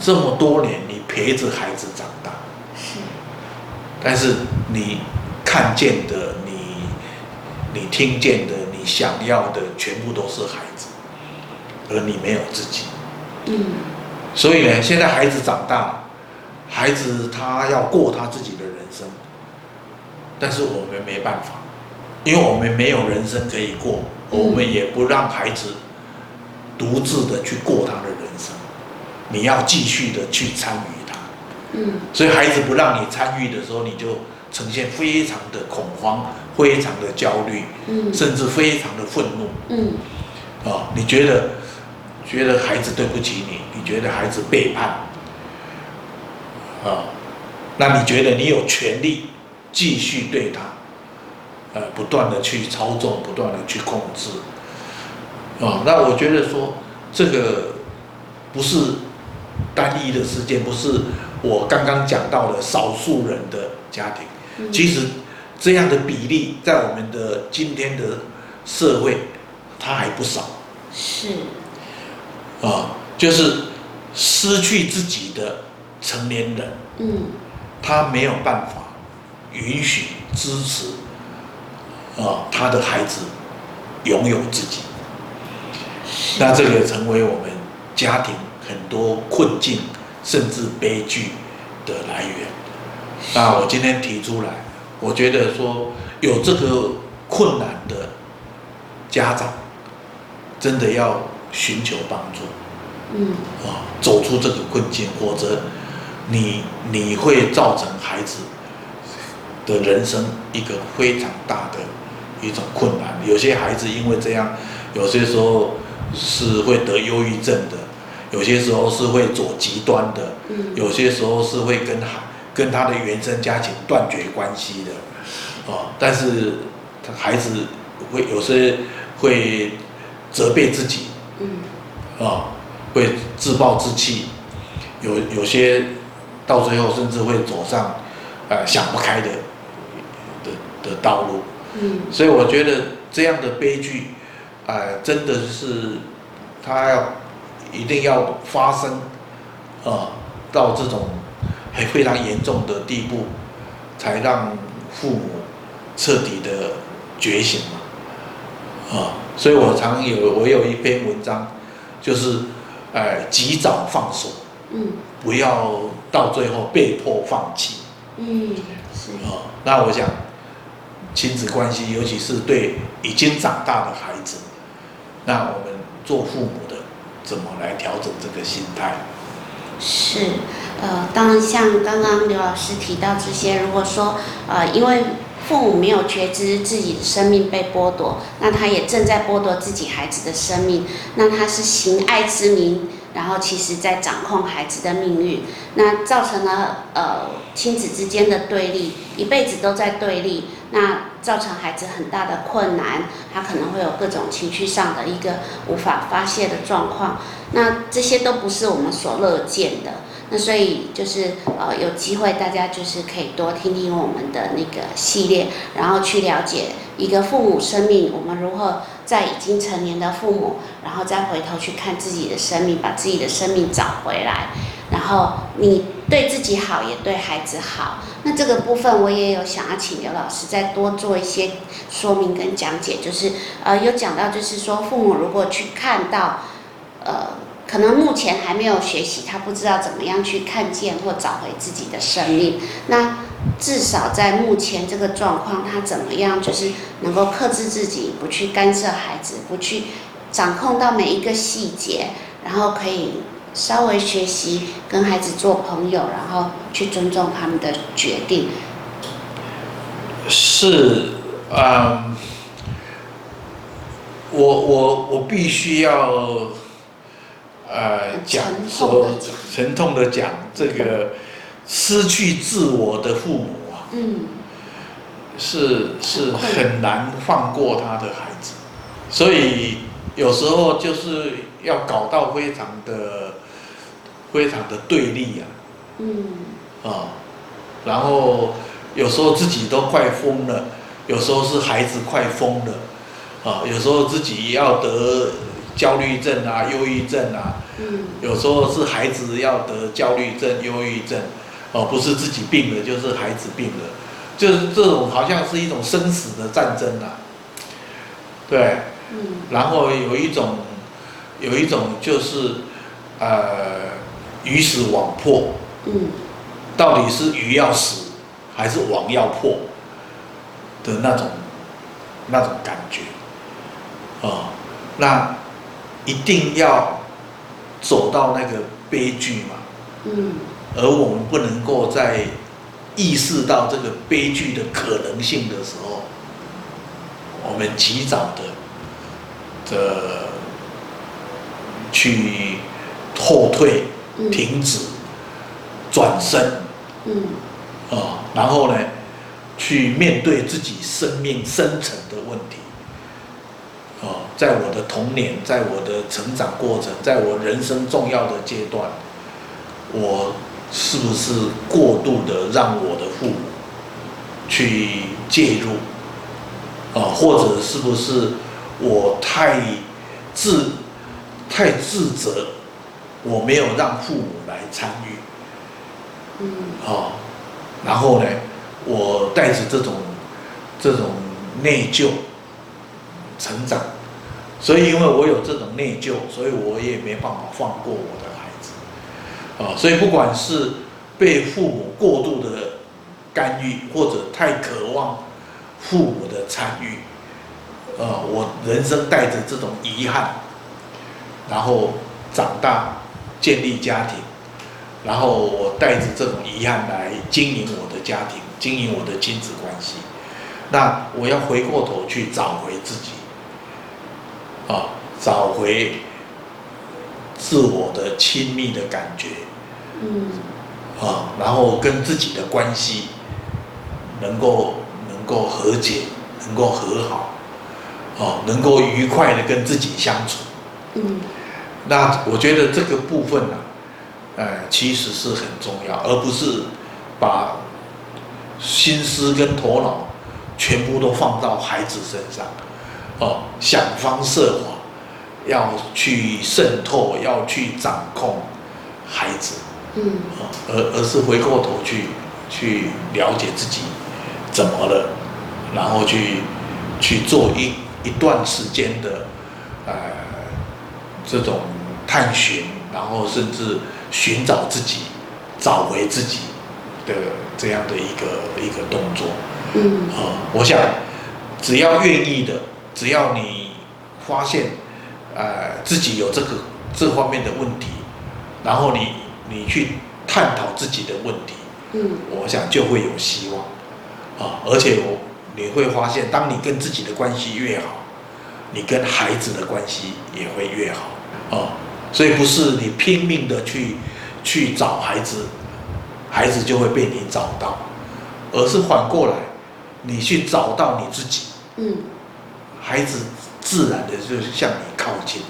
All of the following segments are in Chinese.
这么多年你陪着孩子长大，是，但是你看见的，你你听见的，你想要的，全部都是孩子，而你没有自己。嗯。所以呢，现在孩子长大，孩子他要过他自己的人生，但是我们没办法，因为我们没有人生可以过，我们也不让孩子独自的去过他的人生，你要继续的去参与它。嗯。所以孩子不让你参与的时候，你就呈现非常的恐慌，非常的焦虑，嗯，甚至非常的愤怒，嗯，啊，你觉得？觉得孩子对不起你，你觉得孩子背叛，啊，那你觉得你有权利继续对他，呃，不断的去操纵，不断的去控制，啊，那我觉得说这个不是单一的事件，不是我刚刚讲到的少数人的家庭，其实这样的比例在我们的今天的社会，它还不少，是。啊，就是失去自己的成年人，嗯，他没有办法允许支持啊他的孩子拥有自己，那这个成为我们家庭很多困境甚至悲剧的来源。那我今天提出来，我觉得说有这个困难的家长，真的要。寻求帮助，嗯，啊，走出这个困境，或者你你会造成孩子的人生一个非常大的一种困难。有些孩子因为这样，有些时候是会得忧郁症的，有些时候是会走极端的，嗯，有些时候是会跟孩跟他的原生家庭断绝关系的，啊，但是他孩子会有些会责备自己。嗯，啊，会自暴自弃，有有些到最后甚至会走上，呃，想不开的的的道路。嗯，所以我觉得这样的悲剧，呃，真的是他要一定要发生，啊，到这种还非常严重的地步，才让父母彻底的觉醒嘛。啊，所以我常有我有一篇文章，就是，呃，及早放手，嗯，不要到最后被迫放弃，嗯，是啊，那我想，亲子关系，尤其是对已经长大的孩子，那我们做父母的，怎么来调整这个心态？是，呃，当然像刚刚刘老师提到这些，如果说，呃，因为。父母没有觉知自己的生命被剥夺，那他也正在剥夺自己孩子的生命。那他是行爱之名，然后其实在掌控孩子的命运，那造成了呃亲子之间的对立，一辈子都在对立，那造成孩子很大的困难，他可能会有各种情绪上的一个无法发泄的状况。那这些都不是我们所乐见的。那所以就是呃有机会大家就是可以多听听我们的那个系列，然后去了解一个父母生命，我们如何在已经成年的父母，然后再回头去看自己的生命，把自己的生命找回来，然后你对自己好，也对孩子好。那这个部分我也有想要请刘老师再多做一些说明跟讲解，就是呃有讲到就是说父母如果去看到呃。可能目前还没有学习，他不知道怎么样去看见或找回自己的生命。那至少在目前这个状况，他怎么样就是能够克制自己，不去干涉孩子，不去掌控到每一个细节，然后可以稍微学习跟孩子做朋友，然后去尊重他们的决定。是，嗯，我我我必须要。呃，讲说沉痛的讲这个失去自我的父母啊，嗯，是是很难放过他的孩子，所以有时候就是要搞到非常的非常的对立啊，嗯，啊，然后有时候自己都快疯了，有时候是孩子快疯了，啊，有时候自己要得焦虑症啊、忧郁症啊，嗯，有时候是孩子要得焦虑症、忧郁症，哦，不是自己病了，就是孩子病了，就是这种好像是一种生死的战争啊，对，嗯，然后有一种，有一种就是，呃，鱼死网破，嗯，到底是鱼要死还是网要破的那种那种感觉，啊、哦，那。一定要走到那个悲剧嘛，嗯，而我们不能够在意识到这个悲剧的可能性的时候，我们及早的的去后退、停止、转身，嗯，啊，然后呢，去面对自己生命深层的问题。哦，在我的童年，在我的成长过程，在我人生重要的阶段，我是不是过度的让我的父母去介入？啊，或者是不是我太自太自责，我没有让父母来参与？嗯，啊，然后呢，我带着这种这种内疚。成长，所以因为我有这种内疚，所以我也没办法放过我的孩子，啊，所以不管是被父母过度的干预，或者太渴望父母的参与，呃，我人生带着这种遗憾，然后长大建立家庭，然后我带着这种遗憾来经营我的家庭，经营我的亲子关系，那我要回过头去找回自己。啊，找回自我的亲密的感觉，嗯，啊，然后跟自己的关系能够能够和解，能够和好，啊，能够愉快的跟自己相处，嗯，那我觉得这个部分呢，呃，其实是很重要，而不是把心思跟头脑全部都放到孩子身上。哦，想方设法要去渗透，要去掌控孩子，嗯，而而是回过头去去了解自己怎么了，然后去去做一一段时间的呃这种探寻，然后甚至寻找自己，找回自己的这样的一个一个动作，嗯，啊，我想只要愿意的。只要你发现，呃，自己有这个这方面的问题，然后你你去探讨自己的问题，嗯，我想就会有希望，啊，而且我你会发现，当你跟自己的关系越好，你跟孩子的关系也会越好，啊，所以不是你拼命的去去找孩子，孩子就会被你找到，而是反过来，你去找到你自己，嗯。孩子自然的就向你靠近，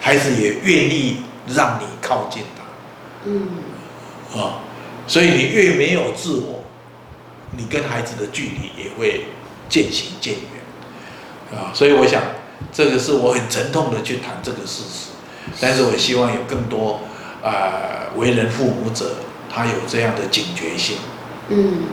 孩子也愿意让你靠近他。嗯，啊，所以你越没有自我，你跟孩子的距离也会渐行渐远。啊，所以我想，这个是我很沉痛的去谈这个事实，但是我希望有更多啊、呃、为人父母者，他有这样的警觉性。嗯。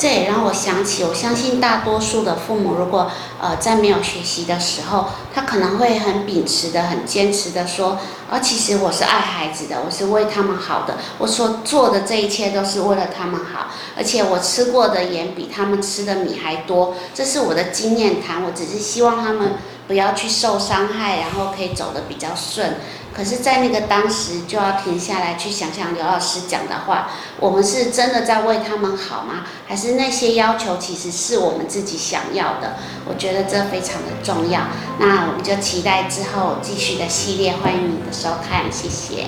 这也让我想起，我相信大多数的父母，如果呃在没有学习的时候，他可能会很秉持的、很坚持的说，啊，其实我是爱孩子的，我是为他们好的，我所做的这一切都是为了他们好，而且我吃过的盐比他们吃的米还多，这是我的经验谈，我只是希望他们不要去受伤害，然后可以走得比较顺。可是，在那个当时，就要停下来去想想刘老师讲的话：我们是真的在为他们好吗？还是那些要求其实是我们自己想要的？我觉得这非常的重要。那我们就期待之后继续的系列，欢迎你的收看，谢谢。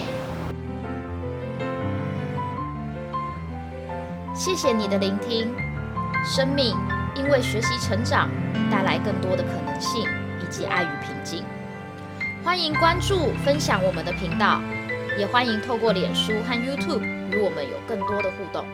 谢谢你的聆听。生命因为学习成长，带来更多的可能性，以及爱与平。欢迎关注、分享我们的频道，也欢迎透过脸书和 YouTube 与我们有更多的互动。